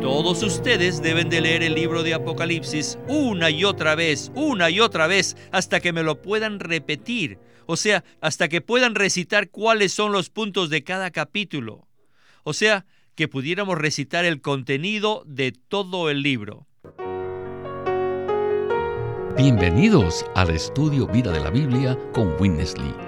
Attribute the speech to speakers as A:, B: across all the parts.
A: Todos ustedes deben de leer el libro de Apocalipsis una y otra vez, una y otra vez, hasta que me lo puedan repetir. O sea, hasta que puedan recitar cuáles son los puntos de cada capítulo. O sea, que pudiéramos recitar el contenido de todo el libro.
B: Bienvenidos al estudio Vida de la Biblia con Witness Lee.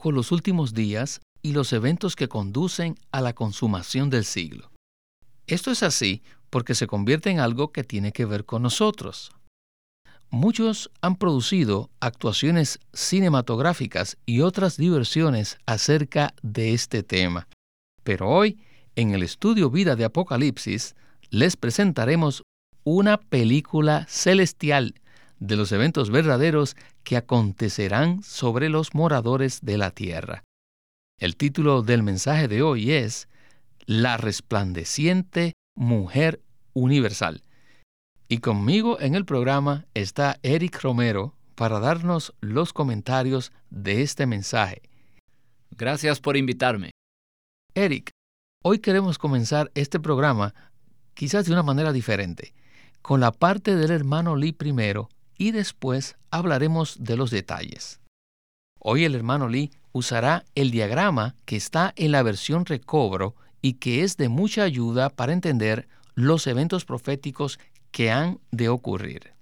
B: con los últimos días y los eventos que conducen a la consumación del siglo. Esto es así porque se convierte en algo que tiene que ver con nosotros. Muchos han producido actuaciones cinematográficas y otras diversiones acerca de este tema. Pero hoy, en el estudio Vida de Apocalipsis, les presentaremos una película celestial de los eventos verdaderos que acontecerán sobre los moradores de la tierra. El título del mensaje de hoy es La resplandeciente mujer universal. Y conmigo en el programa está Eric Romero para darnos los comentarios de este mensaje.
C: Gracias por invitarme.
B: Eric, hoy queremos comenzar este programa quizás de una manera diferente, con la parte del hermano Lee primero y después hablaremos de los detalles. Hoy el hermano Lee usará el diagrama que está en la versión recobro y que es de mucha ayuda para entender los eventos proféticos que han de ocurrir.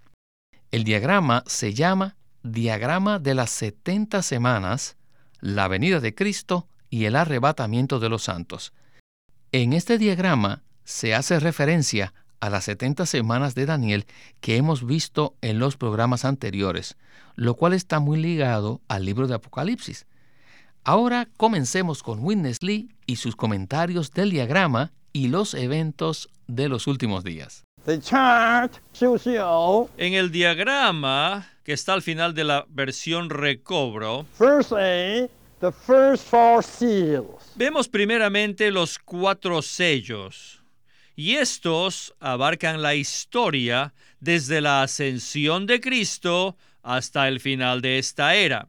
B: El diagrama se llama Diagrama de las 70 semanas, la venida de Cristo y el arrebatamiento de los santos. En este diagrama se hace referencia a las 70 semanas de Daniel que hemos visto en los programas anteriores, lo cual está muy ligado al libro de Apocalipsis. Ahora comencemos con Witness Lee y sus comentarios del diagrama y los eventos de los últimos días.
A: En el diagrama que está al final de la versión recobro, vemos primeramente los cuatro sellos. Y estos abarcan la historia desde la ascensión de Cristo hasta el final de esta era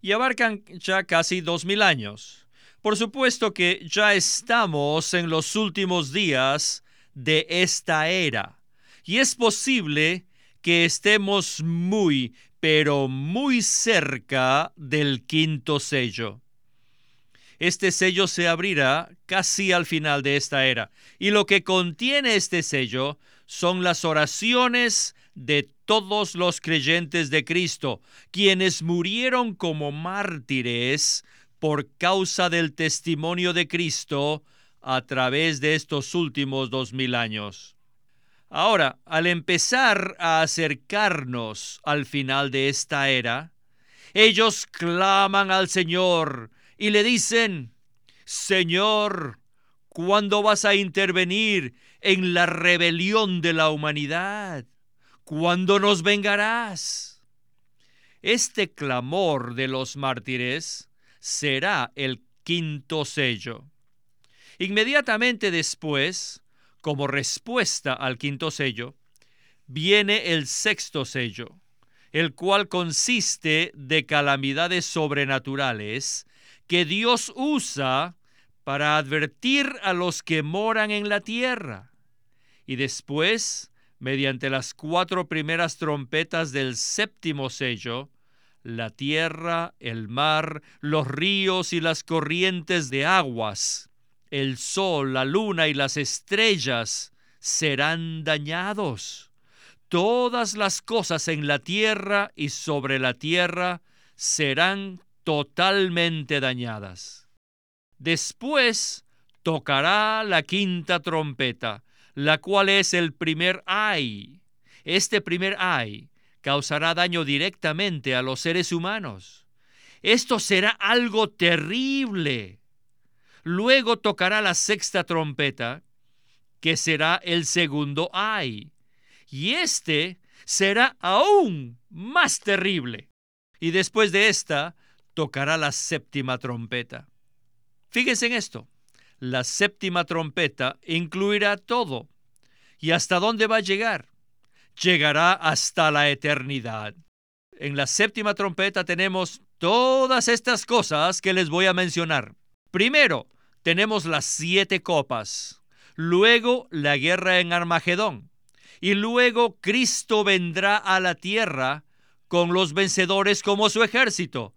A: y abarcan ya casi dos mil años. Por supuesto que ya estamos en los últimos días de esta era y es posible que estemos muy, pero muy cerca del quinto sello. Este sello se abrirá casi al final de esta era y lo que contiene este sello son las oraciones de todos los creyentes de Cristo, quienes murieron como mártires por causa del testimonio de Cristo a través de estos últimos dos mil años. Ahora, al empezar a acercarnos al final de esta era, ellos claman al Señor y le dicen, Señor, ¿cuándo vas a intervenir en la rebelión de la humanidad? ¿Cuándo nos vengarás? Este clamor de los mártires será el quinto sello. Inmediatamente después, como respuesta al quinto sello, viene el sexto sello, el cual consiste de calamidades sobrenaturales que Dios usa para advertir a los que moran en la tierra. Y después mediante las cuatro primeras trompetas del séptimo sello, la tierra, el mar, los ríos y las corrientes de aguas, el sol, la luna y las estrellas serán dañados. Todas las cosas en la tierra y sobre la tierra serán totalmente dañadas. Después tocará la quinta trompeta la cual es el primer ay. Este primer ay causará daño directamente a los seres humanos. Esto será algo terrible. Luego tocará la sexta trompeta que será el segundo ay. Y este será aún más terrible. Y después de esta, tocará la séptima trompeta. Fíjense en esto. La séptima trompeta incluirá todo. ¿Y hasta dónde va a llegar? Llegará hasta la eternidad. En la séptima trompeta tenemos todas estas cosas que les voy a mencionar. Primero, tenemos las siete copas. Luego, la guerra en Armagedón. Y luego, Cristo vendrá a la tierra con los vencedores como su ejército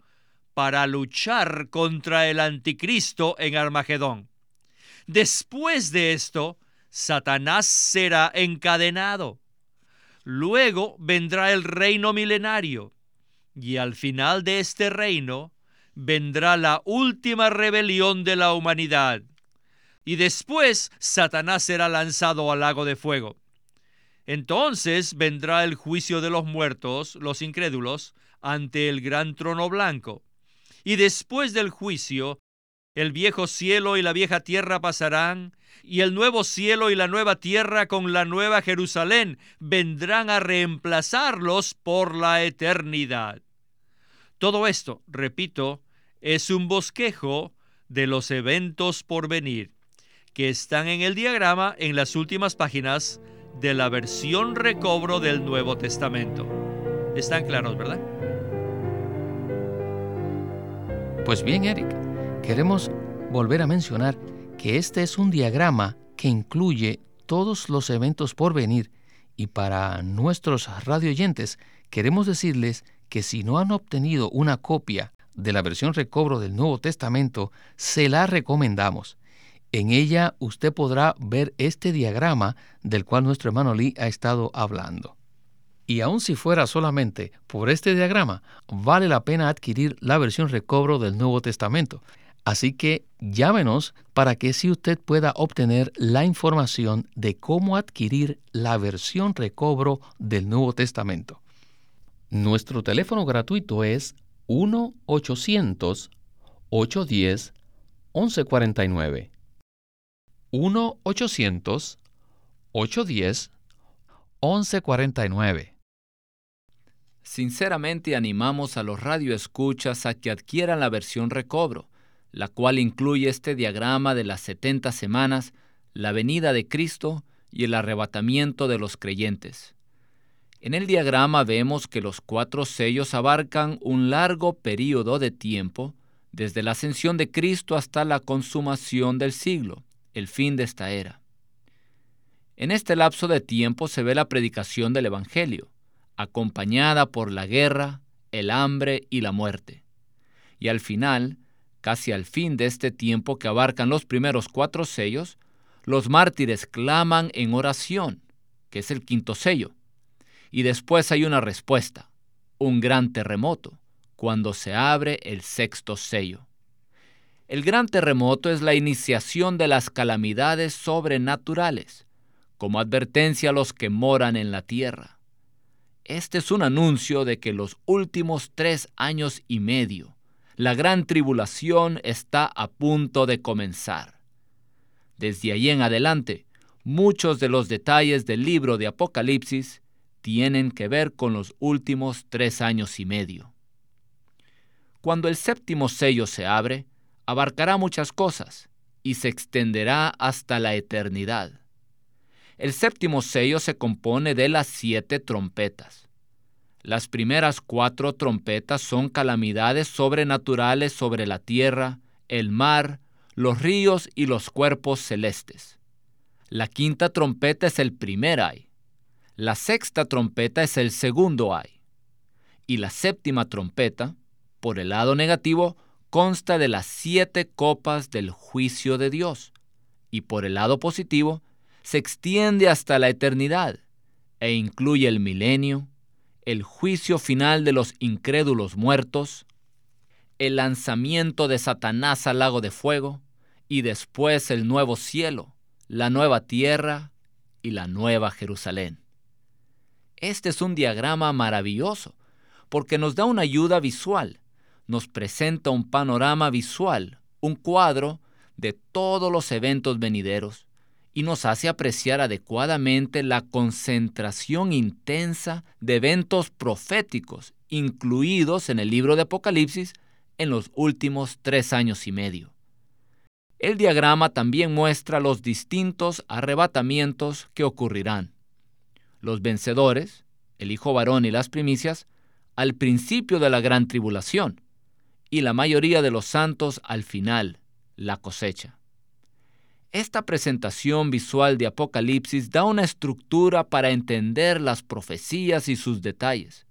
A: para luchar contra el anticristo en Armagedón. Después de esto, Satanás será encadenado. Luego vendrá el reino milenario y al final de este reino vendrá la última rebelión de la humanidad. Y después Satanás será lanzado al lago de fuego. Entonces vendrá el juicio de los muertos, los incrédulos, ante el gran trono blanco. Y después del juicio, el viejo cielo y la vieja tierra pasarán, y el nuevo cielo y la nueva tierra con la nueva Jerusalén vendrán a reemplazarlos por la eternidad. Todo esto, repito, es un bosquejo de los eventos por venir, que están en el diagrama en las últimas páginas de la versión recobro del Nuevo Testamento. ¿Están claros, verdad?
B: Pues bien, Eric, queremos volver a mencionar que este es un diagrama que incluye todos los eventos por venir y para nuestros radioyentes queremos decirles que si no han obtenido una copia de la versión recobro del Nuevo Testamento, se la recomendamos. En ella usted podrá ver este diagrama del cual nuestro hermano Lee ha estado hablando. Y aun si fuera solamente por este diagrama, vale la pena adquirir la versión recobro del Nuevo Testamento. Así que llámenos para que si usted pueda obtener la información de cómo adquirir la versión recobro del Nuevo Testamento. Nuestro teléfono gratuito es 1-800-810-1149. 1-800-810-1149.
C: Sinceramente animamos a los radioescuchas a que adquieran la versión recobro, la cual incluye este diagrama de las 70 semanas, la venida de Cristo y el arrebatamiento de los creyentes. En el diagrama vemos que los cuatro sellos abarcan un largo período de tiempo, desde la ascensión de Cristo hasta la consumación del siglo el fin de esta era. En este lapso de tiempo se ve la predicación del Evangelio, acompañada por la guerra, el hambre y la muerte. Y al final, casi al fin de este tiempo que abarcan los primeros cuatro sellos, los mártires claman en oración, que es el quinto sello. Y después hay una respuesta, un gran terremoto, cuando se abre el sexto sello. El gran terremoto es la iniciación de las calamidades sobrenaturales, como advertencia a los que moran en la tierra. Este es un anuncio de que los últimos tres años y medio, la gran tribulación está a punto de comenzar. Desde allí en adelante, muchos de los detalles del libro de Apocalipsis tienen que ver con los últimos tres años y medio. Cuando el séptimo sello se abre, abarcará muchas cosas y se extenderá hasta la eternidad. El séptimo sello se compone de las siete trompetas. Las primeras cuatro trompetas son calamidades sobrenaturales sobre la tierra, el mar, los ríos y los cuerpos celestes. La quinta trompeta es el primer ay. La sexta trompeta es el segundo ay. Y la séptima trompeta, por el lado negativo, consta de las siete copas del juicio de Dios y por el lado positivo se extiende hasta la eternidad e incluye el milenio, el juicio final de los incrédulos muertos, el lanzamiento de Satanás al lago de fuego y después el nuevo cielo, la nueva tierra y la nueva Jerusalén. Este es un diagrama maravilloso porque nos da una ayuda visual nos presenta un panorama visual, un cuadro de todos los eventos venideros y nos hace apreciar adecuadamente la concentración intensa de eventos proféticos incluidos en el libro de Apocalipsis en los últimos tres años y medio. El diagrama también muestra los distintos arrebatamientos que ocurrirán. Los vencedores, el Hijo varón y las primicias, al principio de la gran tribulación, y la mayoría de los santos al final, la cosecha. Esta presentación visual de Apocalipsis da una estructura para entender las profecías y sus detalles.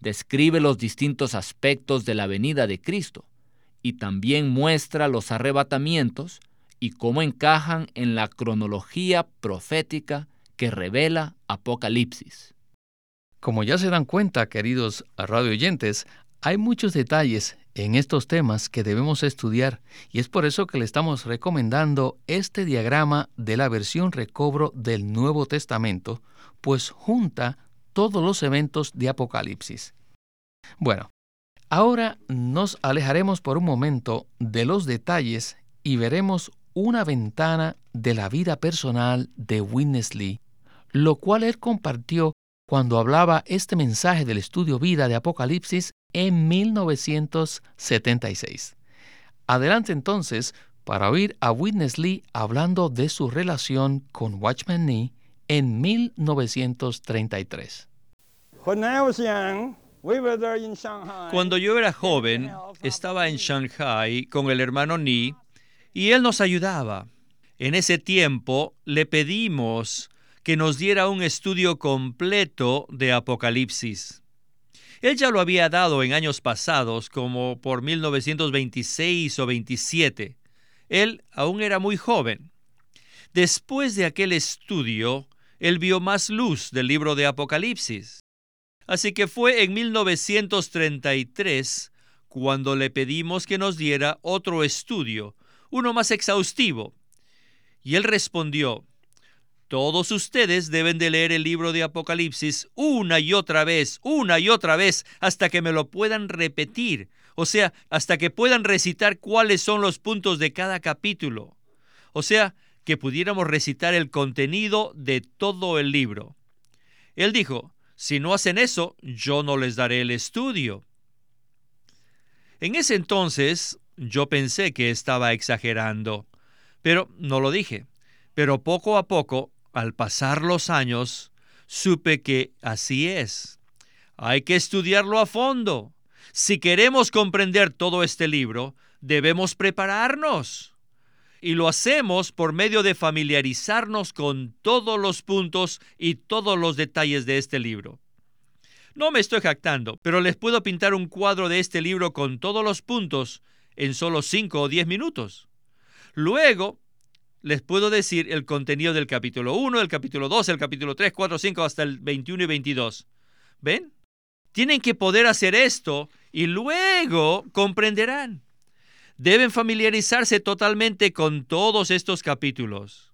C: Describe los distintos aspectos de la venida de Cristo y también muestra los arrebatamientos y cómo encajan en la cronología profética que revela Apocalipsis.
B: Como ya se dan cuenta, queridos radio oyentes, hay muchos detalles en estos temas que debemos estudiar y es por eso que le estamos recomendando este diagrama de la versión recobro del Nuevo Testamento, pues junta todos los eventos de Apocalipsis. Bueno, ahora nos alejaremos por un momento de los detalles y veremos una ventana de la vida personal de Witness Lee, lo cual él compartió cuando hablaba este mensaje del estudio vida de Apocalipsis en 1976. Adelante entonces para oír a Witness Lee hablando de su relación con Watchman Nee en 1933.
A: Cuando yo era joven, estaba en Shanghai con el hermano Ni y él nos ayudaba. En ese tiempo le pedimos que nos diera un estudio completo de Apocalipsis. Él ya lo había dado en años pasados, como por 1926 o 27. Él aún era muy joven. Después de aquel estudio, él vio más luz del libro de Apocalipsis. Así que fue en 1933 cuando le pedimos que nos diera otro estudio, uno más exhaustivo. Y él respondió, todos ustedes deben de leer el libro de Apocalipsis una y otra vez, una y otra vez, hasta que me lo puedan repetir, o sea, hasta que puedan recitar cuáles son los puntos de cada capítulo. O sea, que pudiéramos recitar el contenido de todo el libro. Él dijo, si no hacen eso, yo no les daré el estudio. En ese entonces yo pensé que estaba exagerando, pero no lo dije. Pero poco a poco al pasar los años, supe que así es. Hay que estudiarlo a fondo. Si queremos comprender todo este libro, debemos prepararnos. Y lo hacemos por medio de familiarizarnos con todos los puntos y todos los detalles de este libro. No me estoy jactando, pero les puedo pintar un cuadro de este libro con todos los puntos en solo 5 o 10 minutos. Luego les puedo decir el contenido del capítulo 1, el capítulo 2, el capítulo 3, 4, 5 hasta el 21 y 22. ¿Ven? Tienen que poder hacer esto y luego comprenderán. Deben familiarizarse totalmente con todos estos capítulos.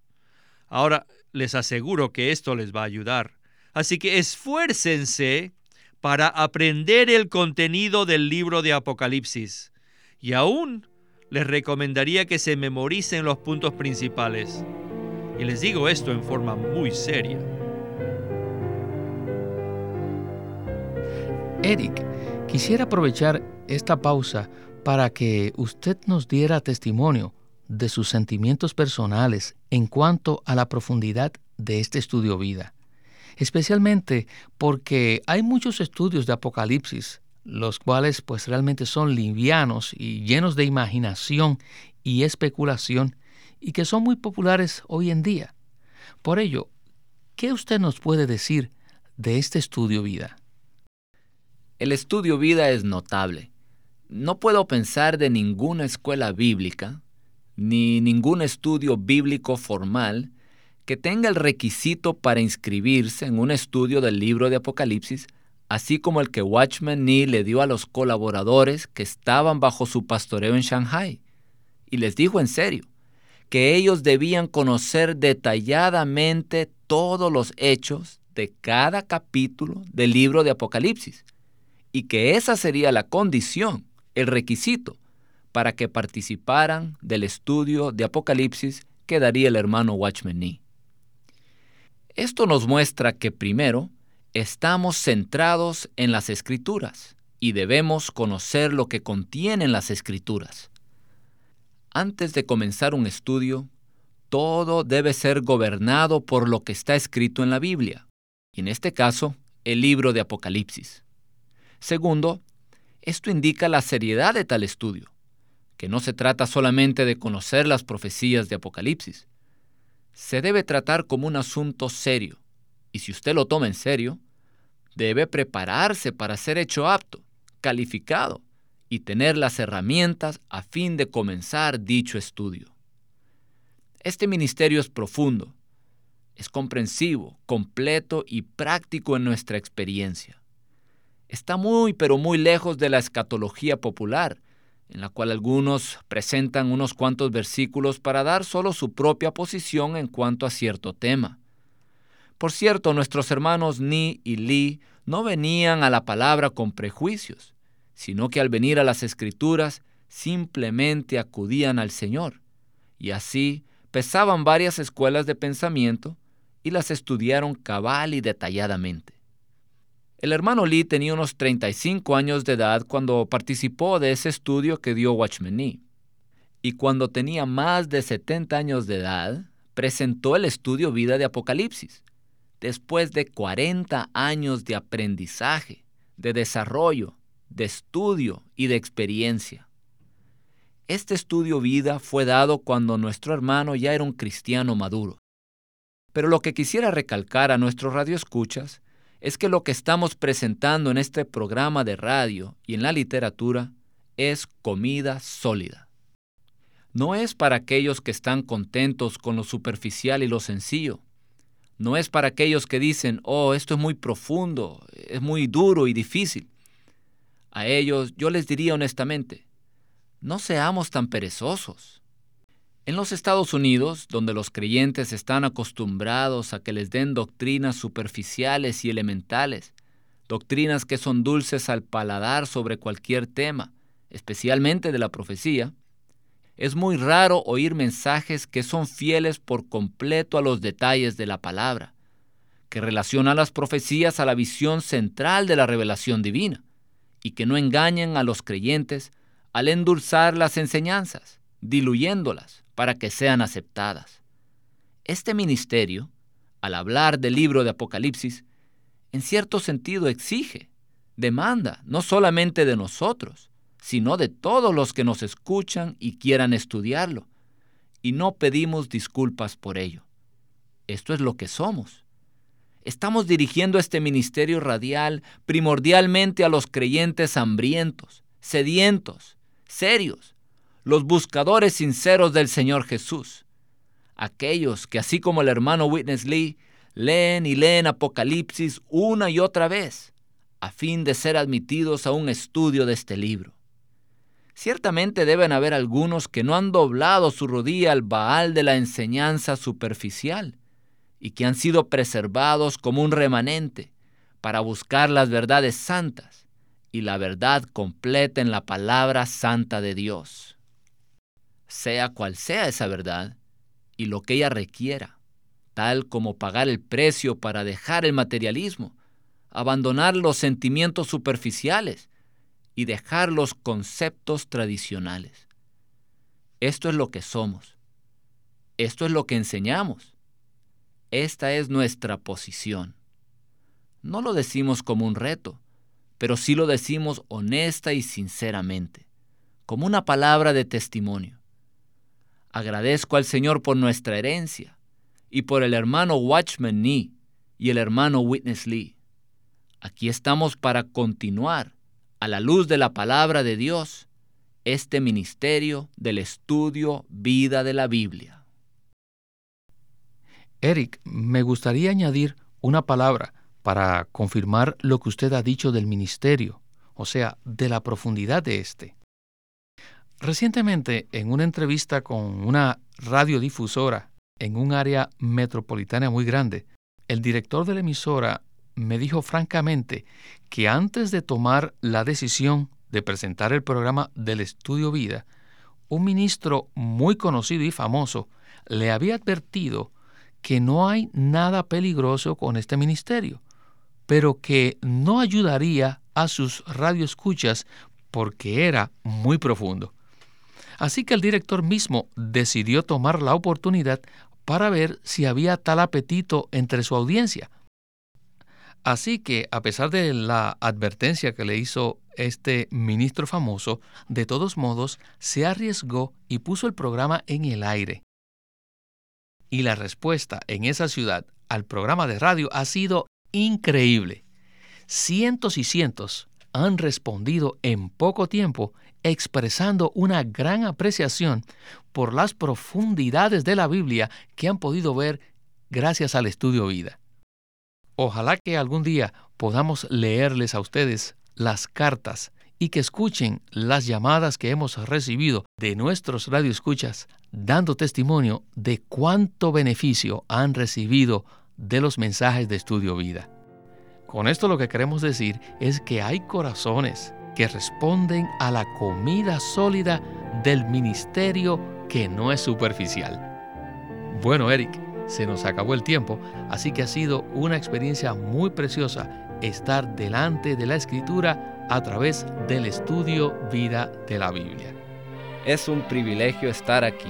A: Ahora, les aseguro que esto les va a ayudar. Así que esfuércense para aprender el contenido del libro de Apocalipsis. Y aún les recomendaría que se memoricen los puntos principales. Y les digo esto en forma muy seria.
B: Eric, quisiera aprovechar esta pausa para que usted nos diera testimonio de sus sentimientos personales en cuanto a la profundidad de este estudio vida, especialmente porque hay muchos estudios de Apocalipsis los cuales pues realmente son livianos y llenos de imaginación y especulación y que son muy populares hoy en día. Por ello, ¿qué usted nos puede decir de este estudio vida?
C: El estudio vida es notable. No puedo pensar de ninguna escuela bíblica, ni ningún estudio bíblico formal que tenga el requisito para inscribirse en un estudio del libro de Apocalipsis así como el que Watchman Nee le dio a los colaboradores que estaban bajo su pastoreo en Shanghai. Y les dijo en serio que ellos debían conocer detalladamente todos los hechos de cada capítulo del libro de Apocalipsis, y que esa sería la condición, el requisito, para que participaran del estudio de Apocalipsis que daría el hermano Watchman Nee. Esto nos muestra que primero estamos centrados en las escrituras y debemos conocer lo que contienen las escrituras. Antes de comenzar un estudio, todo debe ser gobernado por lo que está escrito en la Biblia, y en este caso, el libro de Apocalipsis. Segundo, esto indica la seriedad de tal estudio, que no se trata solamente de conocer las profecías de Apocalipsis. Se debe tratar como un asunto serio, y si usted lo toma en serio, debe prepararse para ser hecho apto, calificado y tener las herramientas a fin de comenzar dicho estudio. Este ministerio es profundo, es comprensivo, completo y práctico en nuestra experiencia. Está muy pero muy lejos de la escatología popular, en la cual algunos presentan unos cuantos versículos para dar solo su propia posición en cuanto a cierto tema. Por cierto, nuestros hermanos Ni y Li no venían a la palabra con prejuicios, sino que al venir a las escrituras simplemente acudían al Señor, y así pesaban varias escuelas de pensamiento y las estudiaron cabal y detalladamente. El hermano Lee tenía unos 35 años de edad cuando participó de ese estudio que dio Watchman. Y cuando tenía más de 70 años de edad, presentó el estudio Vida de Apocalipsis, después de 40 años de aprendizaje, de desarrollo, de estudio y de experiencia. Este estudio vida fue dado cuando nuestro hermano ya era un cristiano maduro. Pero lo que quisiera recalcar a nuestros radioescuchas es que lo que estamos presentando en este programa de radio y en la literatura es comida sólida. No es para aquellos que están contentos con lo superficial y lo sencillo. No es para aquellos que dicen, oh, esto es muy profundo, es muy duro y difícil. A ellos yo les diría honestamente, no seamos tan perezosos. En los Estados Unidos, donde los creyentes están acostumbrados a que les den doctrinas superficiales y elementales, doctrinas que son dulces al paladar sobre cualquier tema, especialmente de la profecía, es muy raro oír mensajes que son fieles por completo a los detalles de la palabra, que relacionan las profecías a la visión central de la revelación divina, y que no engañen a los creyentes al endulzar las enseñanzas, diluyéndolas, para que sean aceptadas. Este ministerio, al hablar del libro de Apocalipsis, en cierto sentido exige, demanda, no solamente de nosotros, sino de todos los que nos escuchan y quieran estudiarlo. Y no pedimos disculpas por ello. Esto es lo que somos. Estamos dirigiendo este ministerio radial primordialmente a los creyentes hambrientos, sedientos, serios, los buscadores sinceros del Señor Jesús, aquellos que así como el hermano Witness Lee, leen y leen Apocalipsis una y otra vez, a fin de ser admitidos a un estudio de este libro. Ciertamente deben haber algunos que no han doblado su rodilla al Baal de la enseñanza superficial y que han sido preservados como un remanente para buscar las verdades santas y la verdad completa en la palabra santa de Dios. Sea cual sea esa verdad, y lo que ella requiera, tal como pagar el precio para dejar el materialismo, abandonar los sentimientos superficiales y dejar los conceptos tradicionales. Esto es lo que somos. Esto es lo que enseñamos. Esta es nuestra posición. No lo decimos como un reto, pero sí lo decimos honesta y sinceramente, como una palabra de testimonio. Agradezco al Señor por nuestra herencia y por el hermano Watchman Nee y el hermano Witness Lee. Aquí estamos para continuar, a la luz de la palabra de Dios, este ministerio del estudio vida de la Biblia.
D: Eric, me gustaría añadir una palabra para confirmar lo que usted ha dicho del ministerio, o sea, de la profundidad de este. Recientemente, en una entrevista con una radiodifusora en un área metropolitana muy grande, el director de la emisora me dijo francamente que antes de tomar la decisión de presentar el programa del Estudio Vida, un ministro muy conocido y famoso le había advertido que no hay nada peligroso con este ministerio, pero que no ayudaría a sus radioescuchas porque era muy profundo. Así que el director mismo decidió tomar la oportunidad para ver si había tal apetito entre su audiencia. Así que, a pesar de la advertencia que le hizo este ministro famoso, de todos modos, se arriesgó y puso el programa en el aire. Y la respuesta en esa ciudad al programa de radio ha sido increíble. Cientos y cientos han respondido en poco tiempo expresando una gran apreciación por las profundidades de la Biblia que han podido ver gracias al estudio vida. Ojalá que algún día podamos leerles a ustedes las cartas y que escuchen las llamadas que hemos recibido de nuestros radioescuchas dando testimonio de cuánto beneficio han recibido de los mensajes de estudio vida. Con esto lo que queremos decir es que hay corazones que responden a la comida sólida del ministerio que no es superficial. Bueno, Eric, se nos acabó el tiempo, así que ha sido una experiencia muy preciosa estar delante de la escritura a través del estudio vida de la Biblia.
C: Es un privilegio estar aquí.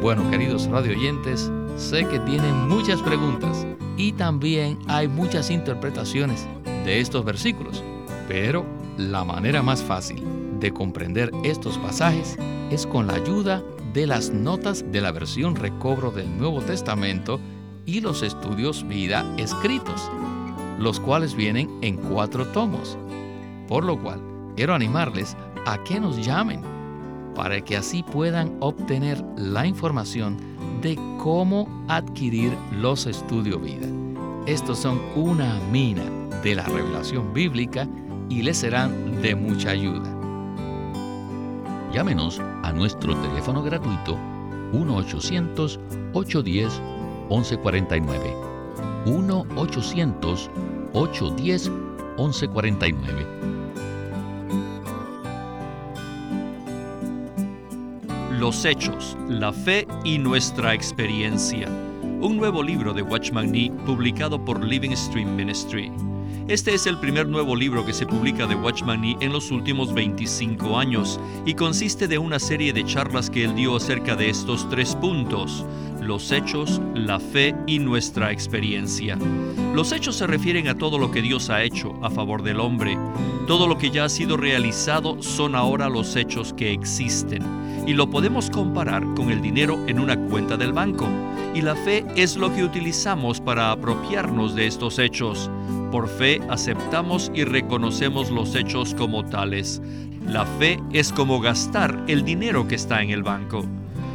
D: Bueno, queridos radioyentes, sé que tienen muchas preguntas y también hay muchas interpretaciones de estos versículos, pero la manera más fácil de comprender estos pasajes es con la ayuda de las notas de la versión recobro del Nuevo Testamento y los estudios vida escritos, los cuales vienen en cuatro tomos. Por lo cual, quiero animarles a que nos llamen para que así puedan obtener la información de cómo adquirir los estudios vida. Estos son una mina de la revelación bíblica y les serán de mucha ayuda.
B: Llámenos a nuestro teléfono gratuito 1-800-810-1149. 1-800-810-1149.
A: Los Hechos, la Fe y nuestra experiencia. Un nuevo libro de Watchman Nee publicado por Living Stream Ministry. Este es el primer nuevo libro que se publica de Watchman Nee en los últimos 25 años y consiste de una serie de charlas que él dio acerca de estos tres puntos, los hechos, la fe y nuestra experiencia. Los hechos se refieren a todo lo que Dios ha hecho a favor del hombre. Todo lo que ya ha sido realizado son ahora los hechos que existen y lo podemos comparar con el dinero en una cuenta del banco. Y la fe es lo que utilizamos para apropiarnos de estos hechos. Por fe aceptamos y reconocemos los hechos como tales. La fe es como gastar el dinero que está en el banco.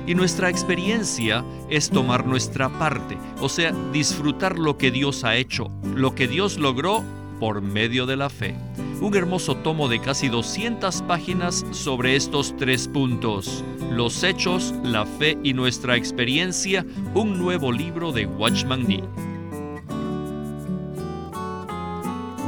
A: Y nuestra experiencia es tomar nuestra parte, o sea, disfrutar lo que Dios ha hecho, lo que Dios logró por medio de la fe. Un hermoso tomo de casi 200 páginas sobre estos tres puntos. Los hechos, la fe y nuestra experiencia, un nuevo libro de Watchman Nee.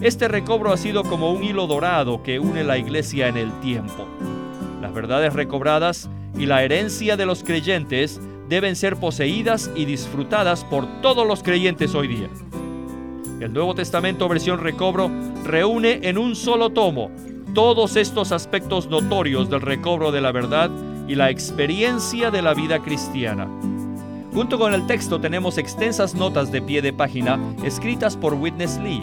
A: este recobro ha sido como un hilo dorado que une la iglesia en el tiempo. Las verdades recobradas y la herencia de los creyentes deben ser poseídas y disfrutadas por todos los creyentes hoy día. El Nuevo Testamento versión recobro reúne en un solo tomo todos estos aspectos notorios del recobro de la verdad y la experiencia de la vida cristiana. Junto con el texto tenemos extensas notas de pie de página escritas por Witness Lee,